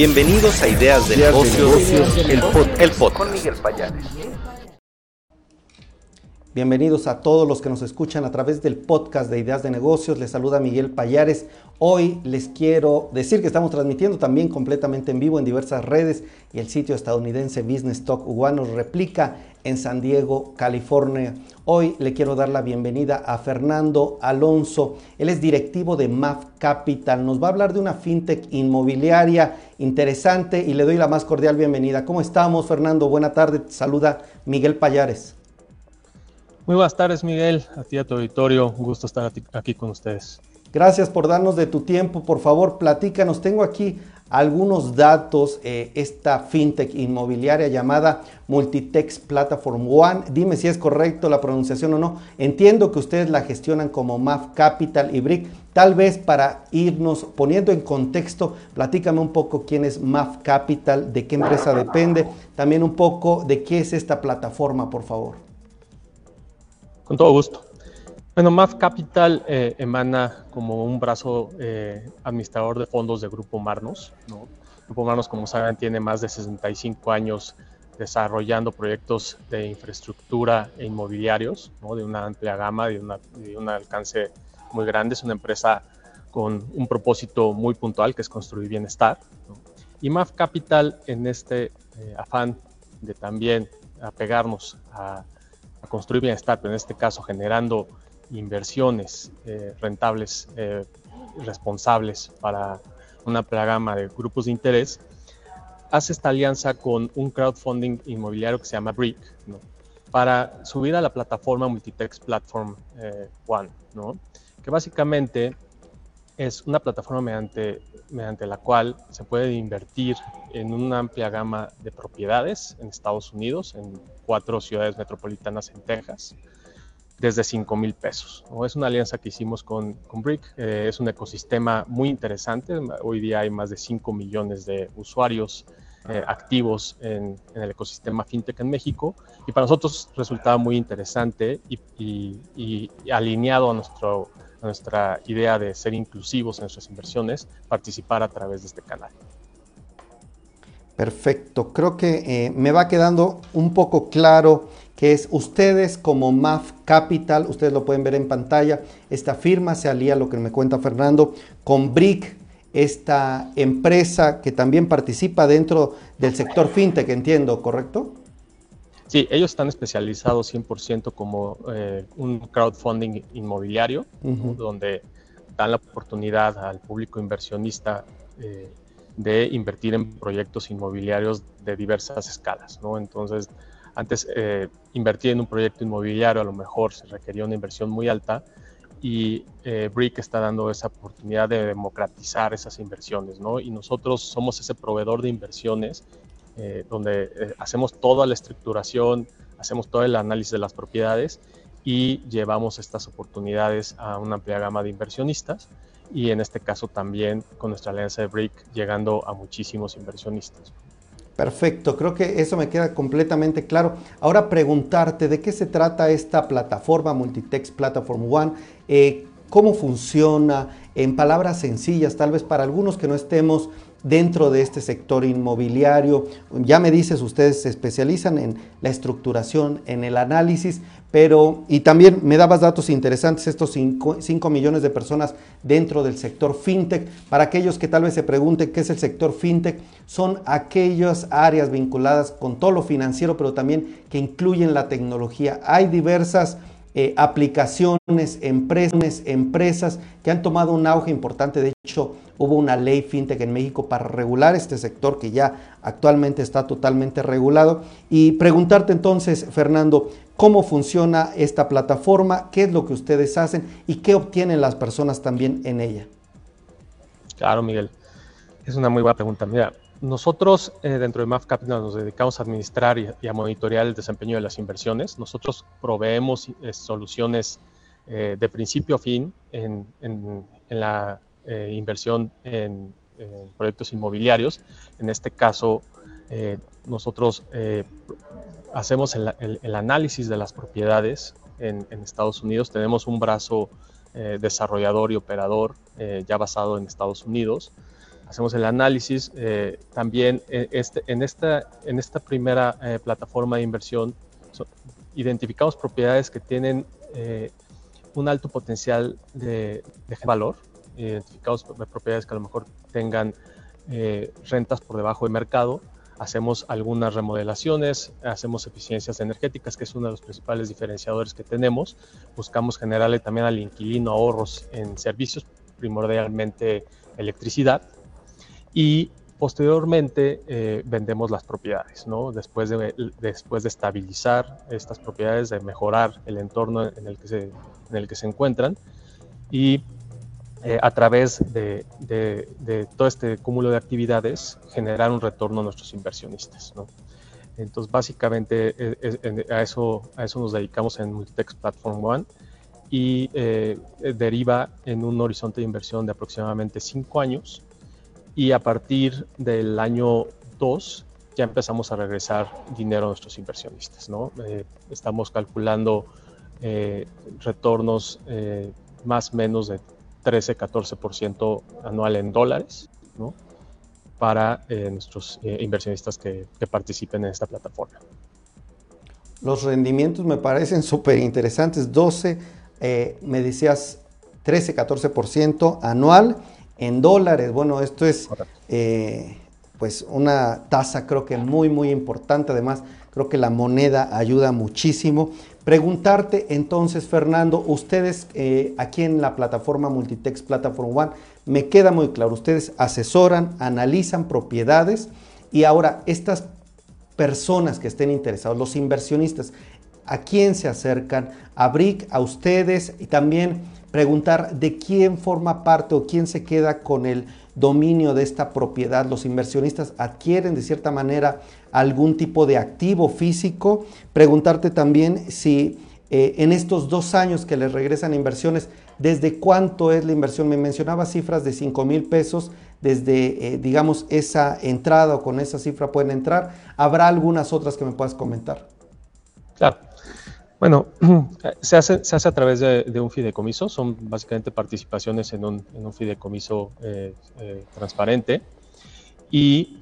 Bienvenidos a Ideas de Negocios, el, podcast. Con Miguel Payares. Bienvenidos a todos los que nos escuchan a través del podcast de Ideas de Negocios. Les saluda Miguel Payares. Hoy les quiero decir que estamos transmitiendo también completamente en vivo en diversas redes y el sitio estadounidense Business Talk One nos replica en San Diego, California. Hoy le quiero dar la bienvenida a Fernando Alonso. Él es directivo de MAF Capital. Nos va a hablar de una fintech inmobiliaria interesante y le doy la más cordial bienvenida. ¿Cómo estamos, Fernando? Buena tarde. saluda Miguel Payares. Muy buenas tardes, Miguel. A ti, a tu auditorio. Un gusto estar aquí con ustedes. Gracias por darnos de tu tiempo. Por favor, platícanos. Tengo aquí algunos datos. Eh, esta fintech inmobiliaria llamada Multitex Platform One. Dime si es correcto la pronunciación o no. Entiendo que ustedes la gestionan como MAF Capital y Brick. Tal vez para irnos poniendo en contexto, platícame un poco quién es MAF Capital, de qué empresa depende, también un poco de qué es esta plataforma, por favor. Con todo gusto. Bueno, MAF Capital eh, emana como un brazo eh, administrador de fondos de Grupo Marnos. Grupo Marnos, como saben, tiene más de 65 años desarrollando proyectos de infraestructura e inmobiliarios, de una amplia gama, de, un alcance muy grande. Es una empresa con un propósito muy puntual, que es construir bienestar. Y MAF Capital, en este eh, afán de también apegarnos a construir bienestar, pero en este caso generando inversiones eh, rentables, eh, responsables para una gama de grupos de interés, hace esta alianza con un crowdfunding inmobiliario que se llama Brick, para subir a la plataforma Multitex Platform eh, One, que básicamente es una plataforma mediante, mediante la cual se puede invertir en una amplia gama de propiedades en Estados Unidos, en cuatro ciudades metropolitanas en Texas, desde 5 mil pesos. Es una alianza que hicimos con, con Brick, eh, es un ecosistema muy interesante. Hoy día hay más de 5 millones de usuarios eh, activos en, el ecosistema fintech en México y para nosotros resultaba muy interesante y alineado a nuestro nuestra idea de ser inclusivos en nuestras inversiones, participar a través de este canal. Perfecto, creo que eh, me va quedando un poco claro que es ustedes como MAF Capital, ustedes lo pueden ver en pantalla, esta firma se alía, lo que me cuenta Fernando, con BRIC, esta empresa que también participa dentro del sector fintech, entiendo, ¿correcto? Sí, ellos están especializados 100% como eh, un crowdfunding inmobiliario, donde dan la oportunidad al público inversionista eh, de invertir en proyectos inmobiliarios de diversas escalas. ¿no? Entonces, antes eh, invertir en un proyecto inmobiliario a lo mejor se requería una inversión muy alta y Brick está dando esa oportunidad de democratizar esas inversiones, ¿no? Y nosotros somos ese proveedor de inversiones eh, donde eh, hacemos toda la estructuración, hacemos todo el análisis de las propiedades y llevamos estas oportunidades a una amplia gama de inversionistas y en este caso también con nuestra alianza de Brick llegando a muchísimos inversionistas. Perfecto, creo que eso me queda completamente claro. Ahora preguntarte de qué se trata esta plataforma Multitext Platform One, eh, cómo funciona, en palabras sencillas, tal vez para algunos que no estemos dentro de este sector inmobiliario. Ya me dices, ustedes se especializan en la estructuración, en el análisis, pero, y también me dabas datos interesantes, estos 5 millones de personas dentro del sector fintech. Para aquellos que tal vez se pregunten qué es el sector fintech, son aquellas áreas vinculadas con todo lo financiero, pero también que incluyen la tecnología. Hay diversas eh, aplicaciones, empresas, empresas que han tomado un auge importante. De hecho, hubo una ley fintech en México para regular este sector que ya actualmente está totalmente regulado. Y preguntarte entonces, Fernando, cómo funciona esta plataforma, qué es lo que ustedes hacen y qué obtienen las personas también en ella. Claro, Miguel. Es una muy buena pregunta. Mira, nosotros eh, dentro de MAF Capital nos dedicamos a administrar y, a monitorear el desempeño de las inversiones. Nosotros proveemos eh, soluciones eh, de principio a fin en, la inversión en, proyectos inmobiliarios. En este caso, nosotros hacemos el, análisis de las propiedades en, Estados Unidos. Tenemos un brazo desarrollador y operador ya basado en Estados Unidos hacemos el análisis. también este, en, esta, primera plataforma de inversión identificamos propiedades que tienen un alto potencial de valor, identificamos propiedades que a lo mejor tengan rentas por debajo de mercado, hacemos algunas remodelaciones, hacemos eficiencias energéticas, que es uno de los principales diferenciadores que tenemos. Buscamos generarle también al inquilino ahorros en servicios, primordialmente electricidad. Y posteriormente eh, vendemos las propiedades, ¿no? Después de, después de estabilizar estas propiedades, de mejorar el entorno en el que se, en el que se encuentran. Y eh, a través de, todo este cúmulo de actividades, generar un retorno a nuestros inversionistas. Entonces, básicamente eh, eh, a, eso, a eso nos dedicamos en Multitex Platform One y deriva en un horizonte de inversión de aproximadamente cinco años y a partir del año 2 ya empezamos a regresar dinero a nuestros inversionistas. estamos calculando retornos más o menos de 13-14% anual en dólares, ¿no? Para eh, nuestros eh, inversionistas que, participen en esta plataforma. Los rendimientos me parecen súper interesantes. 12, eh, me decías 13-14% anual en dólares. Bueno, esto es pues una tasa creo que muy, muy importante. Además, creo que la moneda ayuda muchísimo. Preguntarte entonces, Fernando, ustedes eh, aquí en la plataforma Multitex Platform One, me queda muy claro, ustedes asesoran, analizan propiedades y ahora estas personas que estén interesados, los inversionistas, ¿a quién se acercan? A BRIC, a ustedes y también preguntar de quién forma parte o quién se queda con el dominio de esta propiedad. Los inversionistas adquieren de cierta manera algún tipo de activo físico. Preguntarte también si eh, en estos dos años que les regresan inversiones, ¿desde cuánto es la inversión? Me mencionaba cifras de 5 mil pesos, desde, eh, digamos, esa entrada o con esa cifra pueden entrar. ¿Habrá algunas otras que me puedas comentar? Claro. Bueno, se hace, se hace a través de, un fideicomiso, son básicamente participaciones en un, en fideicomiso eh, transparente. Y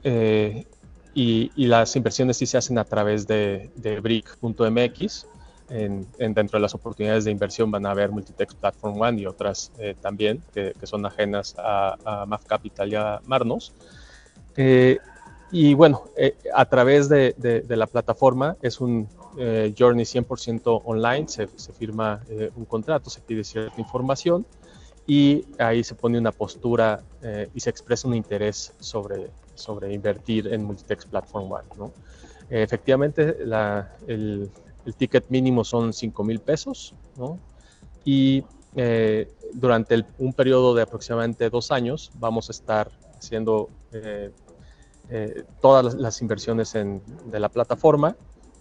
y, las inversiones sí se hacen a través de, de brick.mx. En, dentro de las oportunidades de inversión van a haber Multitex Platform One y otras eh, también que, son ajenas a, a MAF Capital y a Marnos. Eh, y bueno, eh, a través de, de, la plataforma es un journey 100% online, se, firma un contrato, se pide cierta información y ahí se pone una postura y se expresa un interés sobre, sobre invertir en Multitex Platform One. ¿no? efectivamente, el, ticket mínimo son 5 mil pesos y eh, durante un periodo de aproximadamente dos años vamos a estar haciendo eh, eh, todas las, inversiones de la plataforma.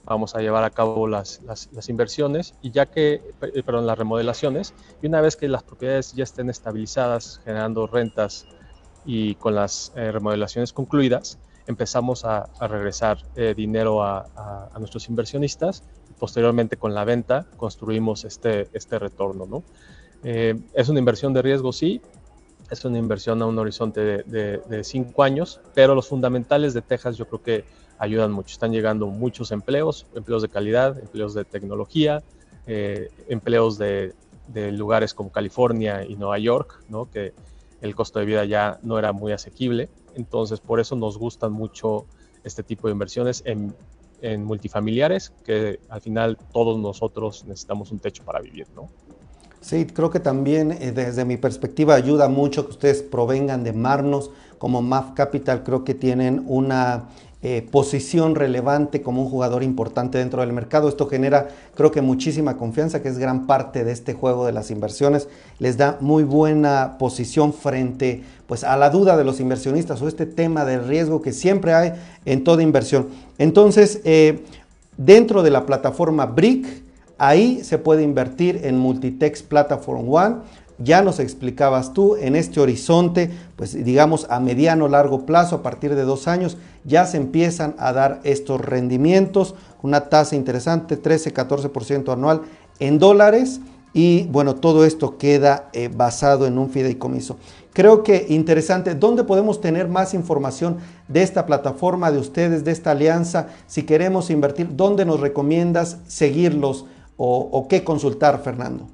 Vamos a llevar a cabo las, las, inversiones y ya que, perdón, las remodelaciones, y una vez que las propiedades ya estén estabilizadas, generando rentas y con las eh, remodelaciones concluidas empezamos a, regresar eh, dinero a, nuestros inversionistas posteriormente con la venta construimos este, este retorno. ¿no? Eh, es una inversión de riesgo, sí, es una inversión a un horizonte de, cinco años, pero los fundamentales de Texas yo creo que ayudan mucho. Están llegando muchos empleos, empleos de calidad, empleos de tecnología, empleos de, lugares como California y Nueva York, ¿no? que el costo de vida ya no era muy asequible. Entonces, por eso nos gustan mucho este tipo de inversiones en, multifamiliares, que al final todos nosotros necesitamos un techo para vivir, ¿no? Sí, creo que también eh, desde mi perspectiva ayuda mucho que ustedes provengan de Marnos como MAF Capital, creo que tienen una eh, posición relevante como un jugador importante dentro del mercado. Esto genera, creo que muchísima confianza, que es gran parte de este juego de las inversiones. Les da muy buena posición frente pues, a la duda de los inversionistas o este tema de riesgo que siempre hay en toda inversión. Entonces, eh, dentro de la plataforma BRIC, ahí se puede invertir en Multitex Platform One ya nos explicabas tú, en este horizonte, pues digamos a mediano largo plazo, a partir de dos años, ya se empiezan a dar estos rendimientos, una tasa interesante, 13-14% anual en dólares y bueno, todo esto queda eh, basado en un fideicomiso. Creo que interesante, ¿dónde podemos tener más información de esta plataforma, de ustedes, de esta alianza? Si queremos invertir, ¿dónde nos recomiendas seguirlos o, qué consultar, Fernando?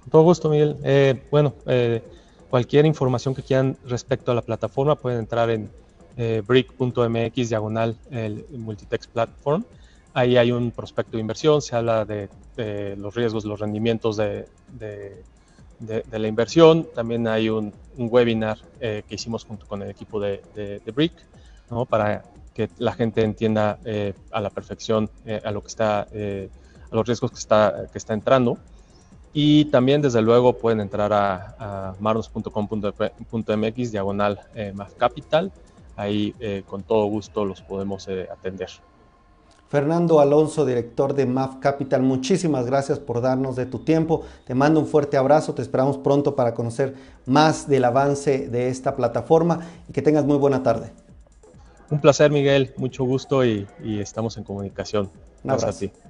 Con todo gusto, Miguel. Eh, bueno, eh, cualquier información que quieran respecto a la plataforma pueden entrar en eh, brick.mx diagonal el Multitext Platform. Ahí hay un prospecto de inversión, se habla de, los riesgos, los rendimientos de, la inversión. También hay un, webinar eh, que hicimos junto con el equipo de, Brick ¿no? para que la gente entienda a la perfección a lo que está, a los riesgos que está, que está entrando. Y también, desde luego, pueden entrar a, a marnos.com.mx diagonal eh, Capital. Ahí, eh, con todo gusto, los podemos eh, atender. Fernando Alonso, director de MAF Capital, muchísimas gracias por darnos de tu tiempo. Te mando un fuerte abrazo, te esperamos pronto para conocer más del avance de esta plataforma y que tengas muy buena tarde. Un placer, Miguel, mucho gusto y, estamos en comunicación. Un abrazo. Gracias a ti.